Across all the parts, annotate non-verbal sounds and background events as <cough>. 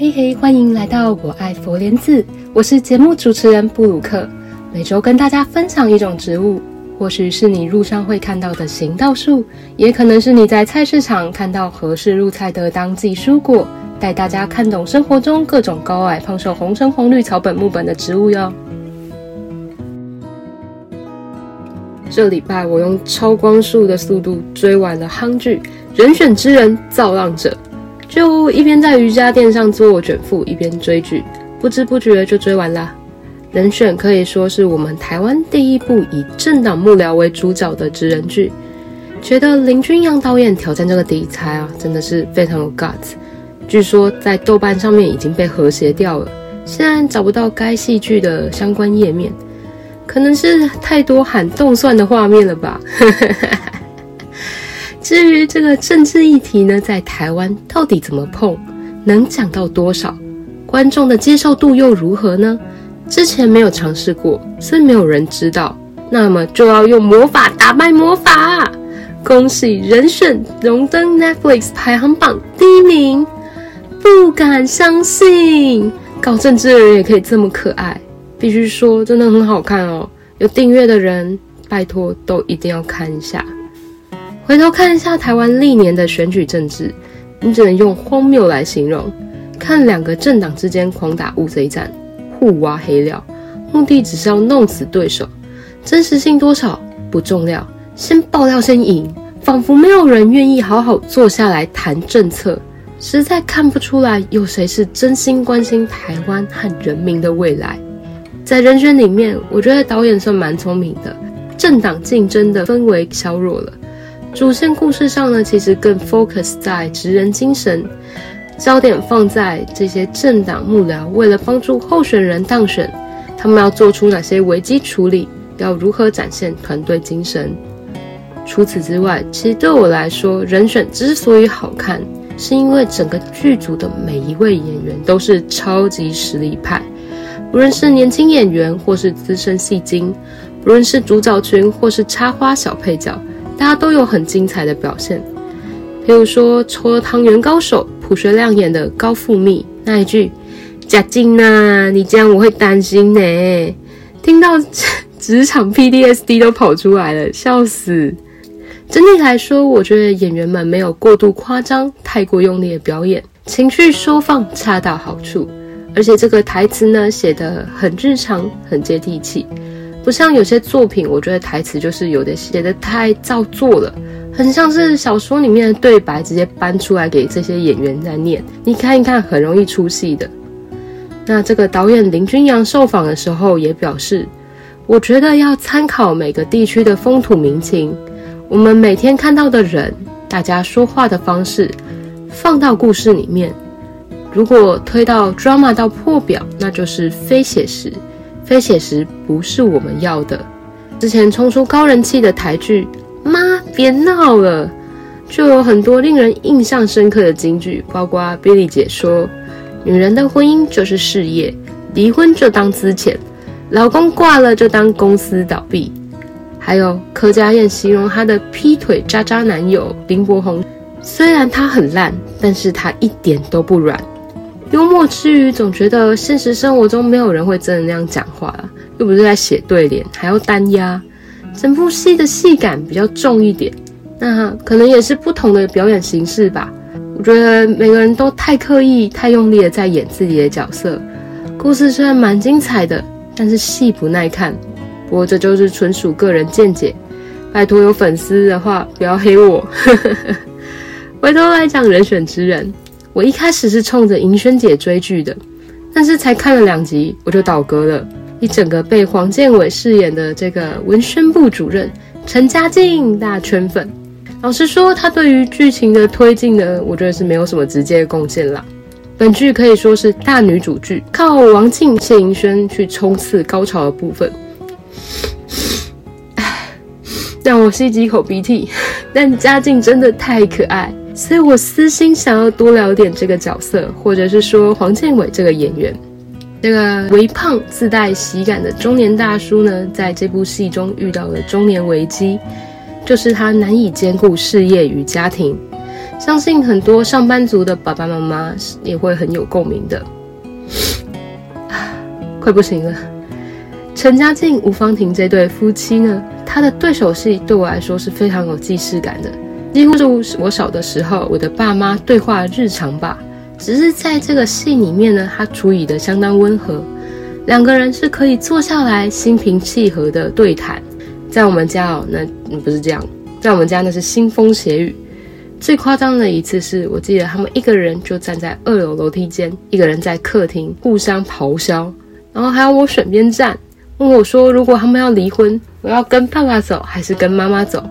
嘿嘿，欢迎来到我爱佛莲子，我是节目主持人布鲁克，每周跟大家分享一种植物，或许是你路上会看到的行道树，也可能是你在菜市场看到合适入菜的当季蔬果，带大家看懂生活中各种高矮胖瘦红橙黄绿草本木本的植物哟。这礼拜我用超光速的速度追完了韩剧《人选之人造浪者》。就一边在瑜伽垫上做卷腹，一边追剧，不知不觉就追完了。人选可以说是我们台湾第一部以政党幕僚为主角的职人剧，觉得林君阳导演挑战这个题材啊，真的是非常有 guts。据说在豆瓣上面已经被和谐掉了，现在找不到该戏剧的相关页面，可能是太多喊冻蒜的画面了吧。<laughs> 至于这个政治议题呢，在台湾到底怎么碰，能讲到多少，观众的接受度又如何呢？之前没有尝试过，所以没有人知道。那么就要用魔法打败魔法！恭喜人选荣登 Netflix 排行榜第一名，不敢相信，搞政治的人也可以这么可爱，必须说真的很好看哦。有订阅的人，拜托都一定要看一下。回头看一下台湾历年的选举政治，你只能用荒谬来形容。看两个政党之间狂打乌贼战，互挖黑料，目的只是要弄死对手。真实性多少不重要，先爆料先赢，仿佛没有人愿意好好坐下来谈政策。实在看不出来有谁是真心关心台湾和人民的未来。在人选里面，我觉得导演算蛮聪明的，政党竞争的氛围削弱了。主线故事上呢，其实更 focus 在职人精神，焦点放在这些政党幕僚为了帮助候选人当选，他们要做出哪些危机处理，要如何展现团队精神。除此之外，其实对我来说，人选之所以好看，是因为整个剧组的每一位演员都是超级实力派，不论是年轻演员或是资深戏精，不论是主角群或是插花小配角。大家都有很精彩的表现，比如说搓汤圆高手朴学亮演的高富密那一句“贾静呐，你这样我会担心呢”，听到 <laughs> 职场 P D S D 都跑出来了，笑死。整体来说，我觉得演员们没有过度夸张、太过用力的表演，情绪收放恰到好处，而且这个台词呢写得很日常、很接地气。不像有些作品，我觉得台词就是有的写得太造作了，很像是小说里面的对白直接搬出来给这些演员在念，你看一看很容易出戏的。那这个导演林君阳受访的时候也表示，我觉得要参考每个地区的风土民情，我们每天看到的人，大家说话的方式，放到故事里面，如果推到 drama 到破表，那就是非写实。非写实不是我们要的。之前冲出高人气的台剧《妈别闹了》，就有很多令人印象深刻的金句，包括 Billy 姐说：“女人的婚姻就是事业，离婚就当资遣，老公挂了就当公司倒闭。”还有柯佳嬿形容她的劈腿渣渣男友林柏宏，虽然他很烂，但是他一点都不软。幽默之余，总觉得现实生活中没有人会真的那样讲话，又不是在写对联，还要单押，整部戏的戏感比较重一点。那可能也是不同的表演形式吧。我觉得每个人都太刻意、太用力的在演自己的角色。故事虽然蛮精彩的，但是戏不耐看。不过这就是纯属个人见解，拜托有粉丝的话不要黑我。<laughs> 回头来讲人选之人。我一开始是冲着银萱姐追剧的，但是才看了两集我就倒戈了。一整个被黄建伟饰演的这个文宣部主任陈嘉靖大圈粉。老实说，他对于剧情的推进呢，我觉得是没有什么直接的贡献啦。本剧可以说是大女主剧，靠王静、谢盈萱去冲刺高潮的部分。唉，让我吸几口鼻涕。但嘉靖真的太可爱。所以我私心想要多聊点这个角色，或者是说黄建伟这个演员，这个微胖自带喜感的中年大叔呢，在这部戏中遇到了中年危机，就是他难以兼顾事业与家庭。相信很多上班族的爸爸妈妈也会很有共鸣的。快不行了，陈嘉静、吴芳婷这对夫妻呢，他的对手戏对我来说是非常有既视感的，几乎是我小的时候我的爸妈对话日常吧。只是在这个戏里面呢，他处理的相当温和，两个人是可以坐下来心平气和的对谈。在我们家哦，那不是这样，在我们家那是腥风血雨。最夸张的一次是我记得他们一个人就站在二楼楼梯间，一个人在客厅互相咆哮，然后还要我选边站，问我说如果他们要离婚，我要跟爸爸走还是跟妈妈走？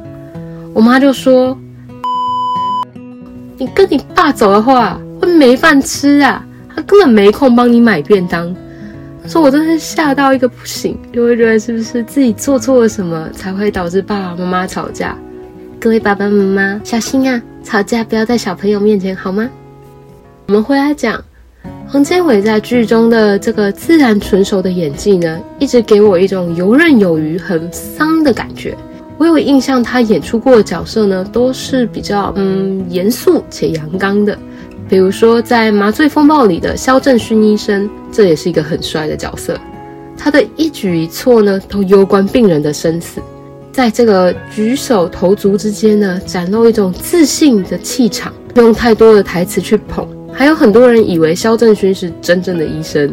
我妈就说：“你跟你爸走的话。”会没饭吃啊！他根本没空帮你买便当。说我真是吓到一个不行，就会觉得是不是自己做错了什么，才会导致爸爸妈妈吵架？各位爸爸妈妈小心啊！吵架不要在小朋友面前好吗？我们回来讲，黄建伟在剧中的这个自然纯熟的演技呢，一直给我一种游刃有余、很丧的感觉。我有印象，他演出过的角色呢，都是比较嗯严肃且阳刚的。比如说，在《麻醉风暴》里的萧正勋医生，这也是一个很帅的角色。他的一举一措呢，都攸关病人的生死。在这个举手投足之间呢，展露一种自信的气场，用太多的台词去捧。还有很多人以为萧正勋是真正的医生。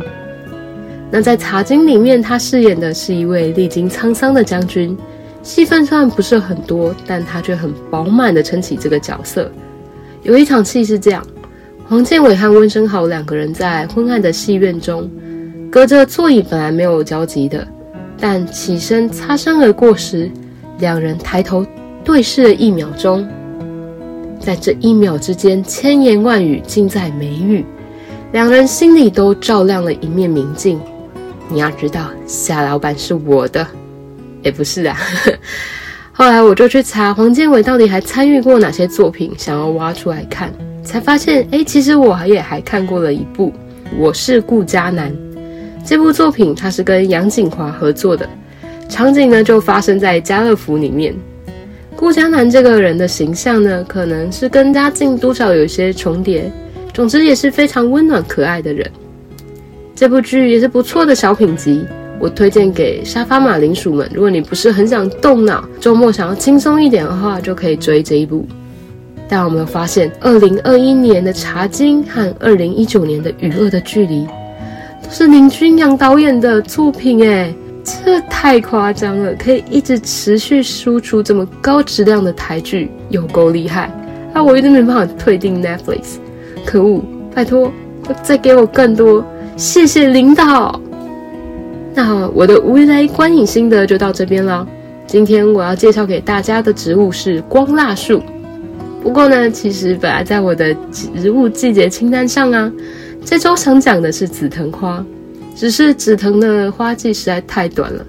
那在《茶金》里面，他饰演的是一位历经沧桑的将军，戏份虽然不是很多，但他却很饱满的撑起这个角色。有一场戏是这样。黄建伟和温昇豪两个人在昏暗的戏院中，隔着座椅本来没有交集的，但起身擦身而过时，两人抬头对视了一秒钟，在这一秒之间，千言万语尽在眉宇，两人心里都照亮了一面明镜。你要知道，夏老板是我的，也不是啊。后来我就去查黄建伟到底还参与过哪些作品，想要挖出来看。才发现，哎，其实我也还看过了一部《我是顾家男》这部作品，它是跟杨景华合作的，场景呢就发生在家乐福里面。顾家男这个人的形象呢，可能是跟家境多少有一些重叠，总之也是非常温暖可爱的人。这部剧也是不错的小品集，我推荐给沙发马铃薯们。如果你不是很想动脑，周末想要轻松一点的话，就可以追这一部。但我们有发现，二零二一年的《茶金》和二零一九年的《与恶的距离》都是林君阳导演的作品，哎，这太夸张了！可以一直持续输出这么高质量的台剧，有够厉害！啊，我一直没办法退订 Netflix，可恶！拜托，再给我更多，谢谢领导。那好我的无雷观影心得就到这边了。今天我要介绍给大家的植物是光蜡树。不过呢，其实本来在我的植物季节清单上啊，这周想讲的是紫藤花，只是紫藤的花季实在太短了，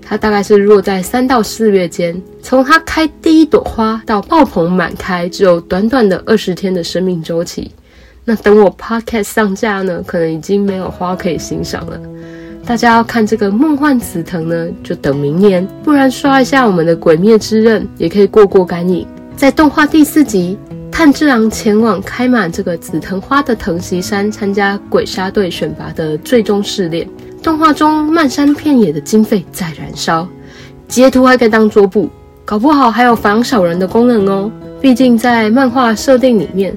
它大概是落在三到四月间，从它开第一朵花到爆棚满开，只有短短的二十天的生命周期。那等我 podcast 上架呢，可能已经没有花可以欣赏了。大家要看这个梦幻紫藤呢，就等明年，不然刷一下我们的《鬼灭之刃》，也可以过过干瘾。在动画第四集，炭治郎前往开满这个紫藤花的藤席山参加鬼杀队选拔的最终试炼。动画中漫山遍野的经费在燃烧，截图还可以当桌布，搞不好还有防小人的功能哦。毕竟在漫画设定里面，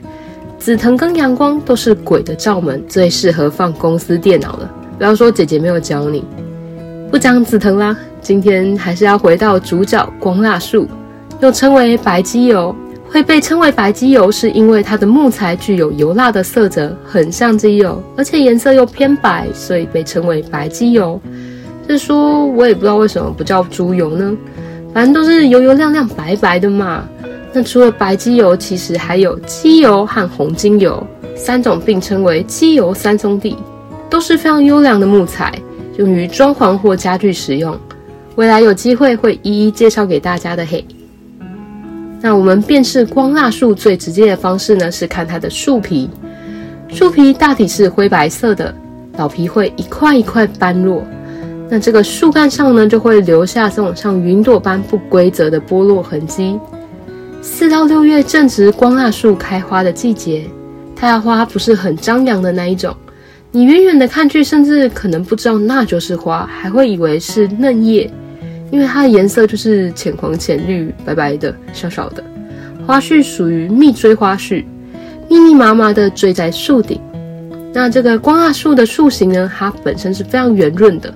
紫藤跟阳光都是鬼的罩门，最适合放公司电脑了。不要说姐姐没有教你，不讲紫藤啦，今天还是要回到主角光蜡树。又称为白机油，会被称为白机油，是因为它的木材具有油蜡的色泽，很像机油，而且颜色又偏白，所以被称为白机油。就是说我也不知道为什么不叫猪油呢？反正都是油油亮亮、白白的嘛。那除了白机油，其实还有机油和红精油三种，并称为机油三兄弟，都是非常优良的木材，用于装潢或家具使用。未来有机会会一一介绍给大家的嘿。那我们辨识光蜡树最直接的方式呢，是看它的树皮。树皮大体是灰白色的，老皮会一块一块斑落。那这个树干上呢，就会留下这种像云朵般不规则的剥落痕迹。四到六月正值光蜡树开花的季节，它的花不是很张扬的那一种，你远远的看去，甚至可能不知道那就是花，还会以为是嫩叶，因为它的颜色就是浅黄、浅绿、白白的、小小的。花序属于密锥花序，密密麻麻的锥在树顶。那这个光蜡树的树形呢，它本身是非常圆润的，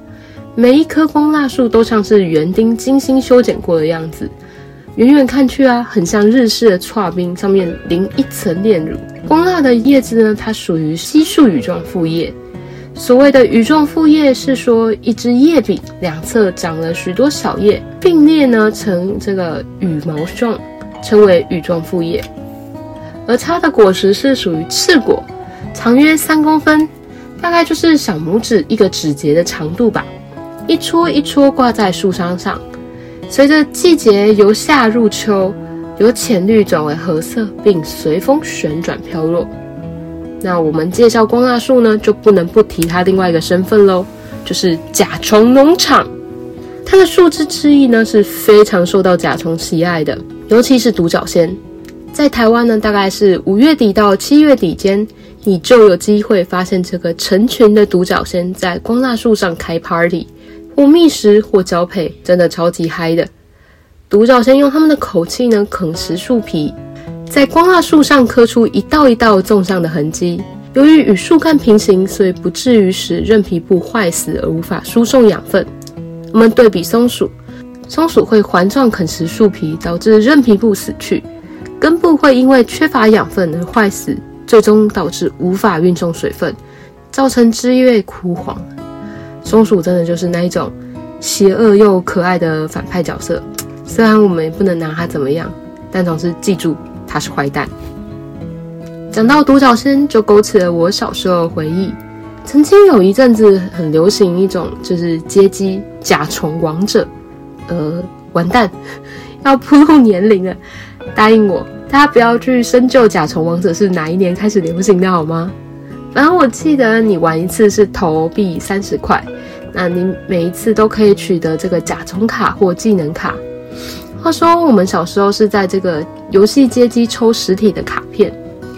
每一棵光蜡树都像是园丁精心修剪过的样子。远远看去啊，很像日式的剉冰，上面淋一层炼乳。光蜡的叶子呢，它属于稀树羽状复叶。所谓的羽状复叶，是说一支叶柄两侧长了许多小叶，并列呢成这个羽毛状，称为羽状复叶。而它的果实是属于赤果，长约三公分，大概就是小拇指一个指节的长度吧，一撮一撮挂在树梢上。随着季节由夏入秋，由浅绿转为褐色，并随风旋转飘落。那我们介绍光蜡树呢，就不能不提它另外一个身份喽，就是甲虫农场。它的树枝枝叶呢是非常受到甲虫喜爱的，尤其是独角仙。在台湾呢，大概是五月底到七月底间，你就有机会发现这个成群的独角仙在光蜡树上开 party。或觅食或交配，真的超级嗨的。独角仙用它们的口气呢，啃食树皮，在光蜡树上刻出一道一道纵向的痕迹。由于与树干平行，所以不至于使韧皮部坏死而无法输送养分。我们对比松鼠，松鼠会环状啃食树皮，导致韧皮部死去，根部会因为缺乏养分而坏死，最终导致无法运送水分，造成枝叶枯黄。松鼠真的就是那一种邪恶又可爱的反派角色，<tsk> 虽然我们也不能拿它怎么样，但总是记住它是坏蛋。讲到独角仙，就勾起了我小时候的回忆。曾经有一阵子很流行一种就是街机甲虫王者，呃，完蛋，<laughs> 要暴露年龄了，答应我，大家不要去深究甲虫王者是哪一年开始流行的好吗？反正我记得你玩一次是投币三十块，那你每一次都可以取得这个甲虫卡或技能卡。话说我们小时候是在这个游戏街机抽实体的卡片，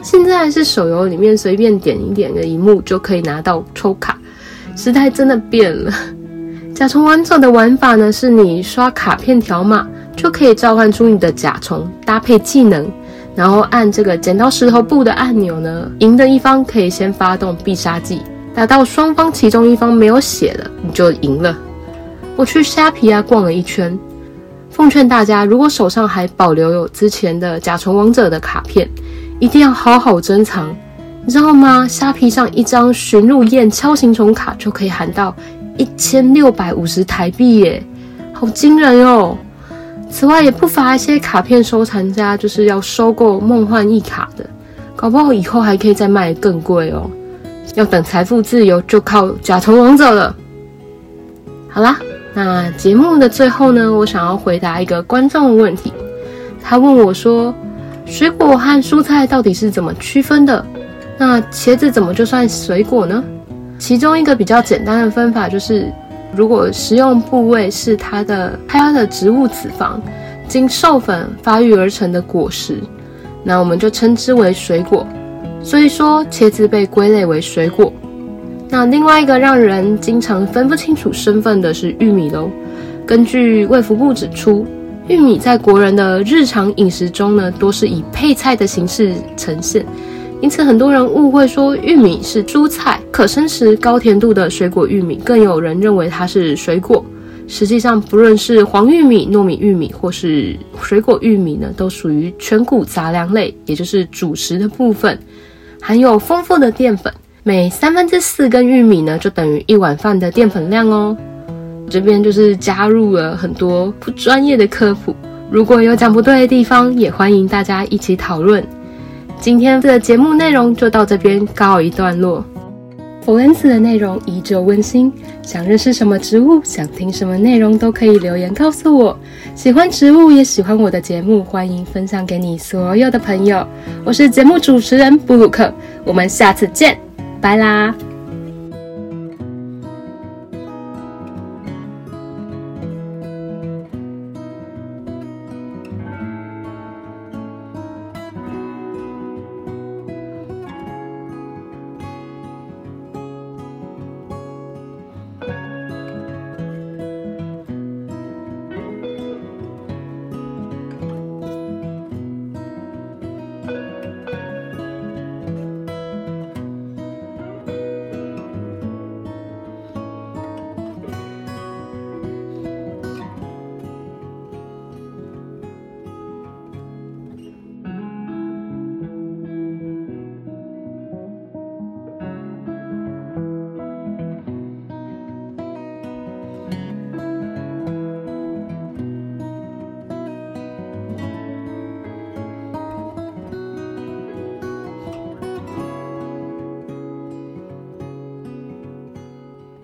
现在是手游里面随便点一点的萤幕就可以拿到抽卡，时代真的变了。甲虫王者的玩法呢，是你刷卡片条码就可以召唤出你的甲虫，搭配技能。然后按这个剪刀石头布的按钮呢，赢的一方可以先发动必杀技，打到双方其中一方没有血了，你就赢了。我去虾皮啊逛了一圈，奉劝大家，如果手上还保留有之前的甲虫王者的卡片，一定要好好珍藏，你知道吗？虾皮上一张驯鹿燕锹形虫卡就可以喊到一千六百五十台币耶，好惊人哦！此外，也不乏一些卡片收藏家，就是要收购梦幻一卡的，搞不好以后还可以再卖更贵哦。要等财富自由，就靠甲虫王者了。好啦，那节目的最后呢，我想要回答一个观众的问题。他问我说：“水果和蔬菜到底是怎么区分的？那茄子怎么就算水果呢？”其中一个比较简单的分法就是。如果食用部位是它的开花的植物子房，经授粉发育而成的果实，那我们就称之为水果。所以说，茄子被归类为水果。那另外一个让人经常分不清楚身份的是玉米喽。根据卫福部指出，玉米在国人的日常饮食中呢，多是以配菜的形式呈现。因此，很多人误会说玉米是蔬菜，可生食、高甜度的水果玉米，更有人认为它是水果。实际上，不论是黄玉米、糯米玉米或是水果玉米呢，都属于全谷杂粮类，也就是主食的部分，含有丰富的淀粉。每三分之四根玉米呢，就等于一碗饭的淀粉量哦。这边就是加入了很多不专业的科普，如果有讲不对的地方，也欢迎大家一起讨论。今天的节目内容就到这边告一段落。佛恩寺的内容依旧温馨，想认识什么植物，想听什么内容都可以留言告诉我。喜欢植物也喜欢我的节目，欢迎分享给你所有的朋友。我是节目主持人布鲁克，我们下次见，拜啦。